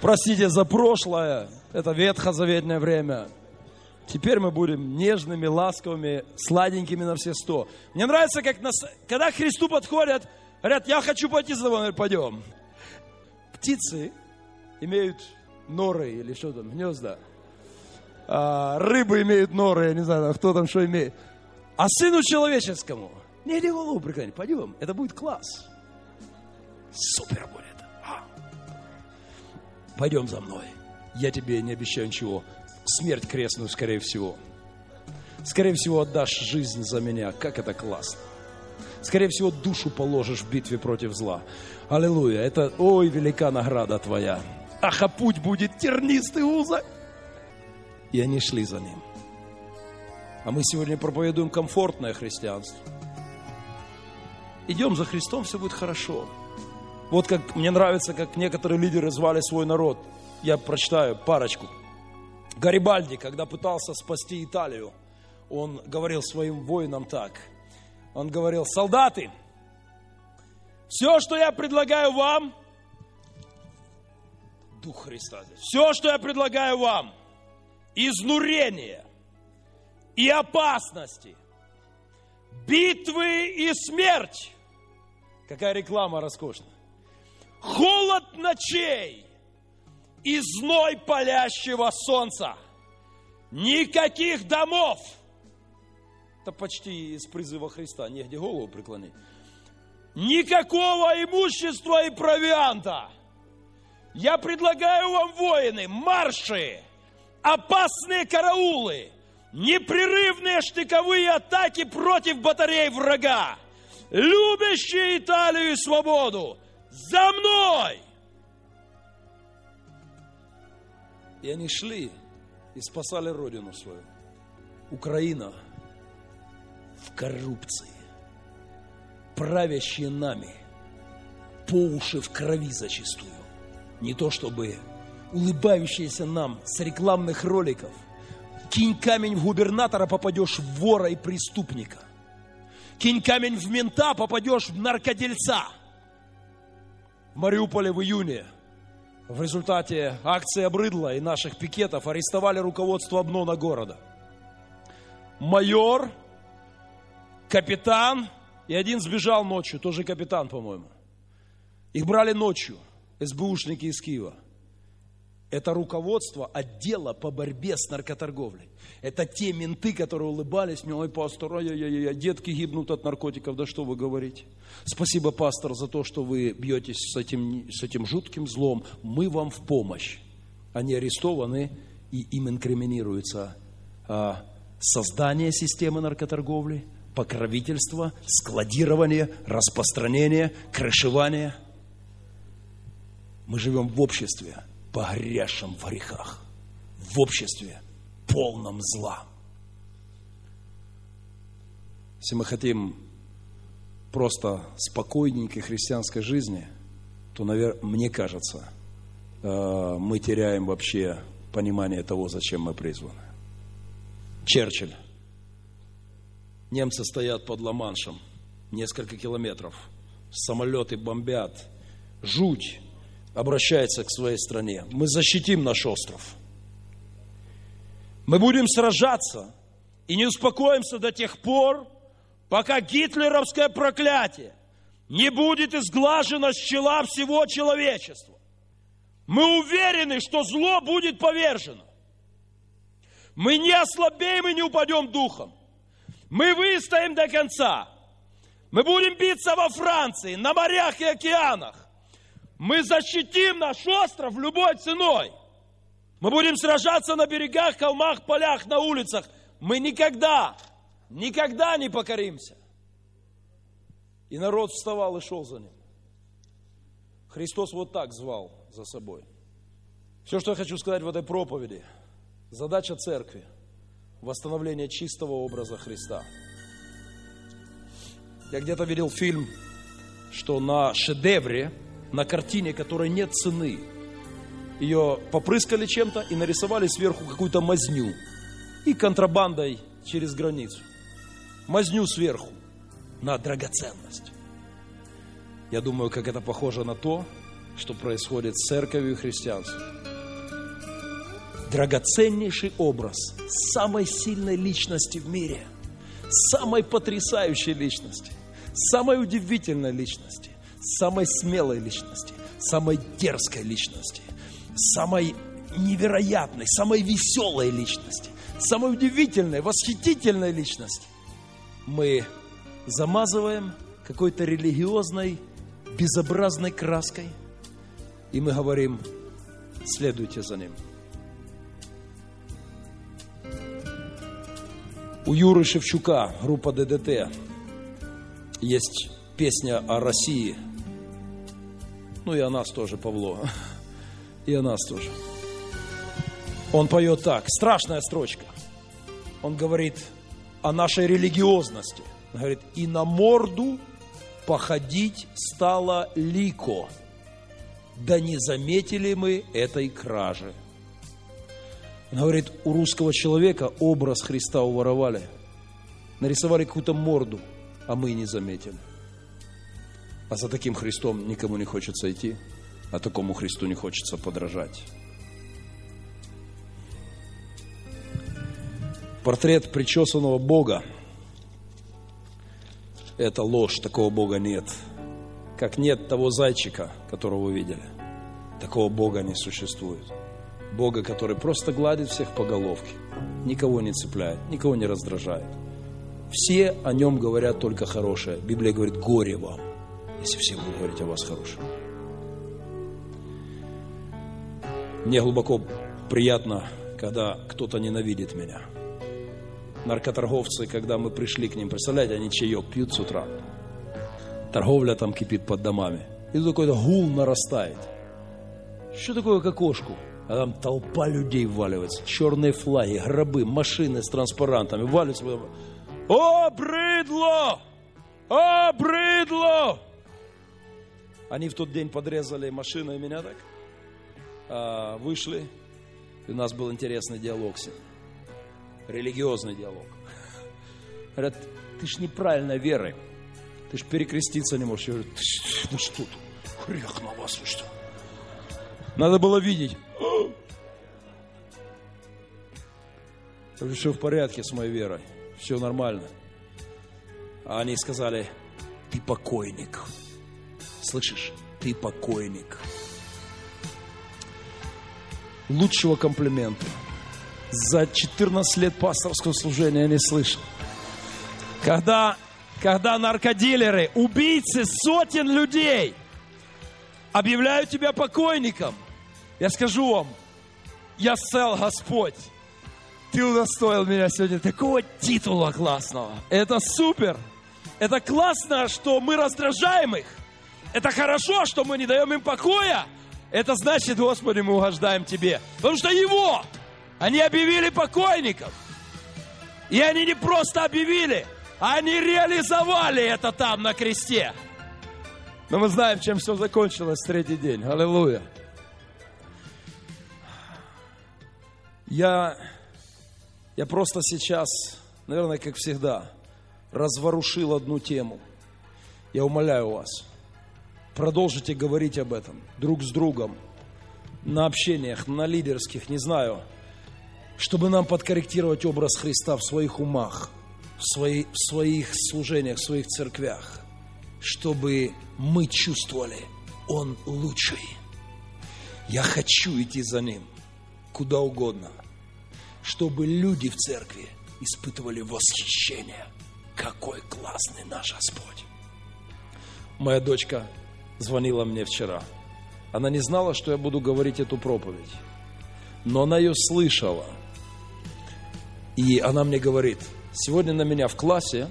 Простите за прошлое, это ветхозаветное время. Теперь мы будем нежными, ласковыми, сладенькими на все сто. Мне нравится, как нас, когда к Христу подходят, говорят, я хочу пойти за тобой, пойдем. Птицы имеют норы или что там, гнезда. А, рыбы имеют норы, я не знаю, кто там что имеет. А сыну человеческому, не иди голову преклони, пойдем, это будет класс. Супер будет пойдем за мной. Я тебе не обещаю ничего. Смерть крестную, скорее всего. Скорее всего, отдашь жизнь за меня. Как это классно. Скорее всего, душу положишь в битве против зла. Аллилуйя. Это, ой, велика награда твоя. Ах, а путь будет тернистый узок. И они шли за ним. А мы сегодня проповедуем комфортное христианство. Идем за Христом, все будет хорошо. Вот как мне нравится, как некоторые лидеры звали свой народ. Я прочитаю парочку. Гарибальди, когда пытался спасти Италию, он говорил своим воинам так. Он говорил, солдаты, все, что я предлагаю вам, Дух Христа здесь, все, что я предлагаю вам, изнурение и опасности, битвы и смерть. Какая реклама роскошная. Холод ночей и зной палящего солнца. Никаких домов. Это почти из призыва Христа, негде голову преклонить. Никакого имущества и провианта. Я предлагаю вам воины, марши, опасные караулы, непрерывные штыковые атаки против батарей врага, любящие Италию и свободу. За мной! И они шли и спасали родину свою. Украина в коррупции, правящие нами по уши в крови зачастую. Не то чтобы улыбающиеся нам с рекламных роликов. Кинь камень в губернатора, попадешь в вора и преступника. Кинь камень в мента, попадешь в наркодельца. В Мариуполе в июне в результате акции обрыдла и наших пикетов арестовали руководство обнона города. Майор, капитан и один сбежал ночью, тоже капитан, по-моему. Их брали ночью, СБУшники из Киева. Это руководство отдела по борьбе с наркоторговлей. Это те менты, которые улыбались мне, ой, пастор, ой, ой, ой, детки гибнут от наркотиков, да что вы говорите. Спасибо, пастор, за то, что вы бьетесь с этим, с этим жутким злом. Мы вам в помощь. Они арестованы, и им инкриминируется а, создание системы наркоторговли, покровительство, складирование, распространение, крышевание. Мы живем в обществе, погрязшем в грехах, в обществе, полном зла. Если мы хотим просто спокойненькой христианской жизни, то, наверное, мне кажется, э, мы теряем вообще понимание того, зачем мы призваны. Черчилль. Немцы стоят под Ла-Маншем, несколько километров. Самолеты бомбят. Жуть обращается к своей стране. Мы защитим наш остров. Мы будем сражаться и не успокоимся до тех пор, пока гитлеровское проклятие не будет изглажено с чела всего человечества. Мы уверены, что зло будет повержено. Мы не ослабеем и не упадем духом. Мы выстоим до конца. Мы будем биться во Франции, на морях и океанах. Мы защитим наш остров любой ценой. Мы будем сражаться на берегах, холмах, полях, на улицах. Мы никогда, никогда не покоримся. И народ вставал и шел за ним. Христос вот так звал за собой. Все, что я хочу сказать в этой проповеди, задача церкви – восстановление чистого образа Христа. Я где-то видел фильм, что на шедевре – на картине, которой нет цены. Ее попрыскали чем-то и нарисовали сверху какую-то мазню. И контрабандой через границу. Мазню сверху на драгоценность. Я думаю, как это похоже на то, что происходит с церковью и. Драгоценнейший образ самой сильной личности в мире, самой потрясающей личности, самой удивительной личности самой смелой личности, самой дерзкой личности, самой невероятной, самой веселой личности, самой удивительной, восхитительной личности. Мы замазываем какой-то религиозной, безобразной краской, и мы говорим, следуйте за ним. У Юры Шевчука, группа ДДТ, есть песня о России – ну и о нас тоже, Павло. и о нас тоже. Он поет так, страшная строчка. Он говорит о нашей религиозности. Он говорит, и на морду походить стало лико, да не заметили мы этой кражи. Он говорит, у русского человека образ Христа уворовали, нарисовали какую-то морду, а мы не заметили. А за таким Христом никому не хочется идти, а такому Христу не хочется подражать. Портрет причесанного Бога – это ложь, такого Бога нет. Как нет того зайчика, которого вы видели. Такого Бога не существует. Бога, который просто гладит всех по головке, никого не цепляет, никого не раздражает. Все о нем говорят только хорошее. Библия говорит, горе вам, если все будут говорить о вас хорошее. Мне глубоко приятно, когда кто-то ненавидит меня – наркоторговцы, когда мы пришли к ним, представляете, они чаек пьют с утра. Торговля там кипит под домами. И тут какой-то гул нарастает. Что такое к окошку? А там толпа людей валивается. Черные флаги, гробы, машины с транспарантами валятся. О, брыдло! О, брыдло! Они в тот день подрезали машину и меня так. А, вышли. И у нас был интересный диалог с ним религиозный диалог. Говорят, ты ж неправильно веры. Ты ж перекреститься не можешь. Я говорю, ну что тут? Грех на вас, вы что? Надо было видеть. Я говорю, все в порядке с моей верой. Все нормально. А они сказали, ты покойник. Слышишь? Ты покойник. Лучшего комплимента – за 14 лет пасторского служения я не слышал. Когда, когда наркодилеры, убийцы сотен людей объявляют тебя покойником, я скажу вам, я сел Господь. Ты удостоил меня сегодня такого титула классного. Это супер. Это классно, что мы раздражаем их. Это хорошо, что мы не даем им покоя. Это значит, Господи, мы угождаем Тебе. Потому что Его они объявили покойников. И они не просто объявили, они реализовали это там на кресте. Но мы знаем, чем все закончилось в третий день. Аллилуйя. Я, я просто сейчас, наверное, как всегда, разворушил одну тему. Я умоляю вас, продолжите говорить об этом друг с другом, на общениях, на лидерских, не знаю – чтобы нам подкорректировать образ Христа в своих умах, в, свои, в своих служениях, в своих церквях, чтобы мы чувствовали, Он лучший. Я хочу идти за Ним куда угодно, чтобы люди в церкви испытывали восхищение. Какой классный наш Господь. Моя дочка звонила мне вчера. Она не знала, что я буду говорить эту проповедь, но она ее слышала – и она мне говорит, сегодня на меня в классе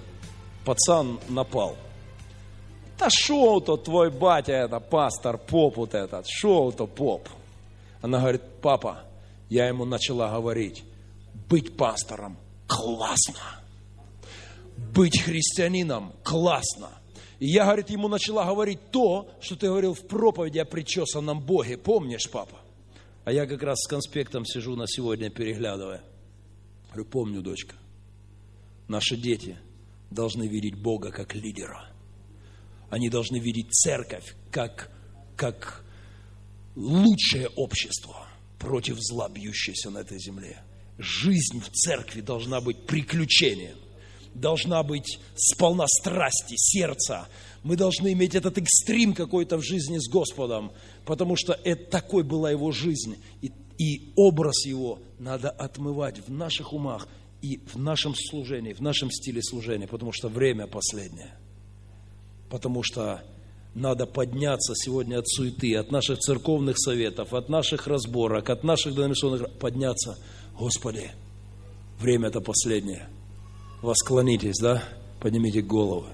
пацан напал. Да шоу-то твой батя, это пастор, поп вот этот, шоу-то поп. Она говорит, папа, я ему начала говорить, быть пастором классно. Быть христианином классно. И я, говорит, ему начала говорить то, что ты говорил в проповеди о причесанном Боге. Помнишь, папа? А я как раз с конспектом сижу на сегодня, переглядывая. Говорю, помню, дочка, наши дети должны видеть Бога как лидера. Они должны видеть церковь как, как лучшее общество против зла, бьющееся на этой земле. Жизнь в церкви должна быть приключением, должна быть сполна страсти, сердца. Мы должны иметь этот экстрим какой-то в жизни с Господом, потому что это такой была его жизнь. И и образ его надо отмывать в наших умах и в нашем служении, в нашем стиле служения, потому что время последнее. Потому что надо подняться сегодня от суеты, от наших церковных советов, от наших разборок, от наших деноминационных... Подняться, Господи, время это последнее. Восклонитесь, да? Поднимите головы,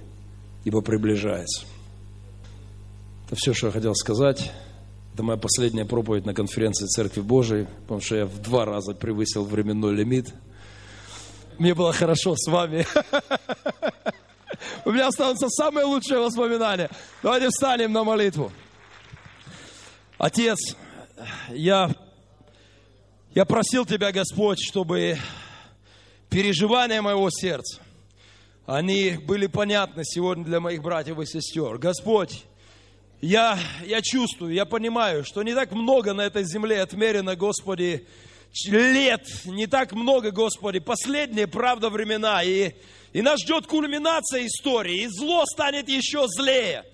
ибо приближается. Это все, что я хотел сказать. Это моя последняя проповедь на конференции Церкви Божией, потому что я в два раза превысил временной лимит. Мне было хорошо с вами. У меня останутся самые лучшие воспоминания. Давайте встанем на молитву. Отец, я, я просил Тебя, Господь, чтобы переживания моего сердца, они были понятны сегодня для моих братьев и сестер. Господь, я, я чувствую, я понимаю, что не так много на этой земле отмерено, Господи, лет, не так много, Господи, последние, правда, времена, и, и нас ждет кульминация истории, и зло станет еще злее.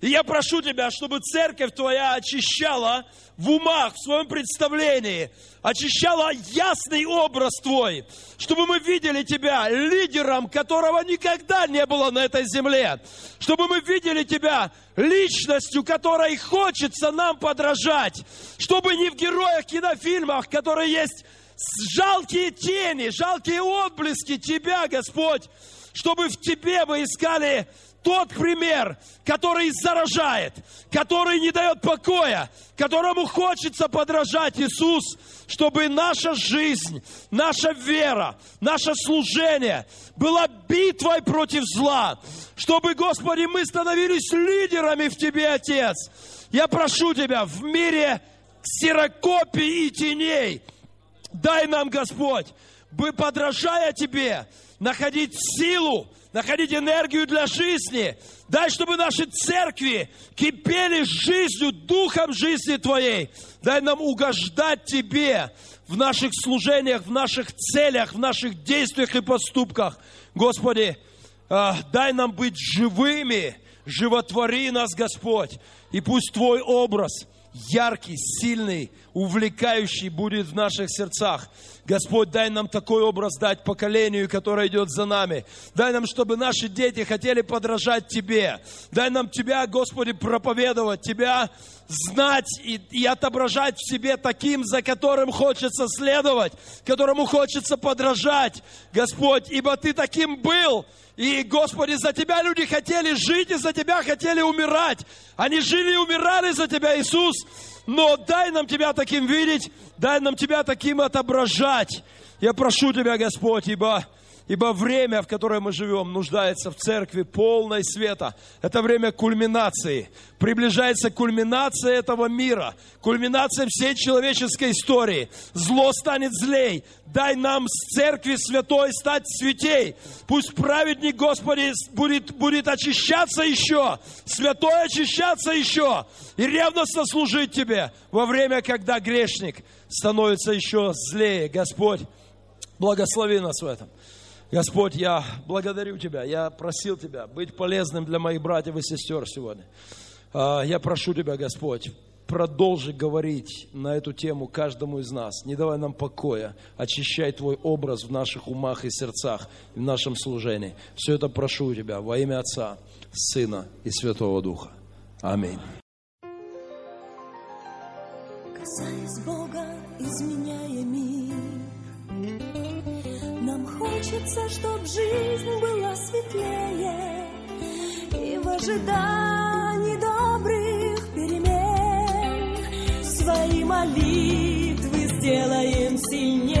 И я прошу Тебя, чтобы церковь Твоя очищала в умах, в своем представлении, очищала ясный образ Твой, чтобы мы видели Тебя лидером, которого никогда не было на этой земле, чтобы мы видели Тебя личностью, которой хочется нам подражать, чтобы не в героях кинофильмах, которые есть жалкие тени, жалкие отблески Тебя, Господь, чтобы в Тебе мы искали тот пример, который заражает, который не дает покоя, которому хочется подражать Иисус, чтобы наша жизнь, наша вера, наше служение была битвой против зла, чтобы, Господи, мы становились лидерами в Тебе, Отец. Я прошу Тебя, в мире ксерокопий и теней, дай нам, Господь, бы, подражая Тебе, находить силу, находить энергию для жизни. Дай, чтобы наши церкви кипели жизнью, духом жизни Твоей. Дай нам угождать Тебе в наших служениях, в наших целях, в наших действиях и поступках. Господи, а, дай нам быть живыми, животвори нас, Господь, и пусть Твой образ – яркий, сильный, увлекающий будет в наших сердцах. Господь, дай нам такой образ дать поколению, которое идет за нами. Дай нам, чтобы наши дети хотели подражать Тебе. Дай нам Тебя, Господи, проповедовать, Тебя знать и, и отображать в себе таким, за которым хочется следовать, которому хочется подражать. Господь, ибо Ты таким был, и, Господи, за Тебя люди хотели жить, и за Тебя хотели умирать. Они жили и умирали за Тебя, Иисус. Но дай нам Тебя таким видеть, дай нам Тебя таким отображать. Я прошу Тебя, Господь, ибо Ибо время, в которое мы живем, нуждается в церкви полной света. Это время кульминации. Приближается кульминация этого мира, кульминация всей человеческой истории. Зло станет злей. Дай нам с церкви святой стать святей. Пусть праведник, Господи, будет, будет очищаться еще, святой очищаться еще и ревностно служить Тебе во время, когда грешник становится еще злее. Господь, благослови нас в этом. Господь, я благодарю Тебя, я просил Тебя быть полезным для моих братьев и сестер сегодня. А, я прошу Тебя, Господь, продолжи говорить на эту тему каждому из нас. Не давай нам покоя, очищай Твой образ в наших умах и сердцах, в нашем служении. Все это прошу у Тебя во имя Отца, Сына и Святого Духа. Аминь. Касаясь Бога, изменяя мир, нам хочется, чтоб жизнь была светлее. И в ожидании добрых перемен Свои молитвы сделаем сильнее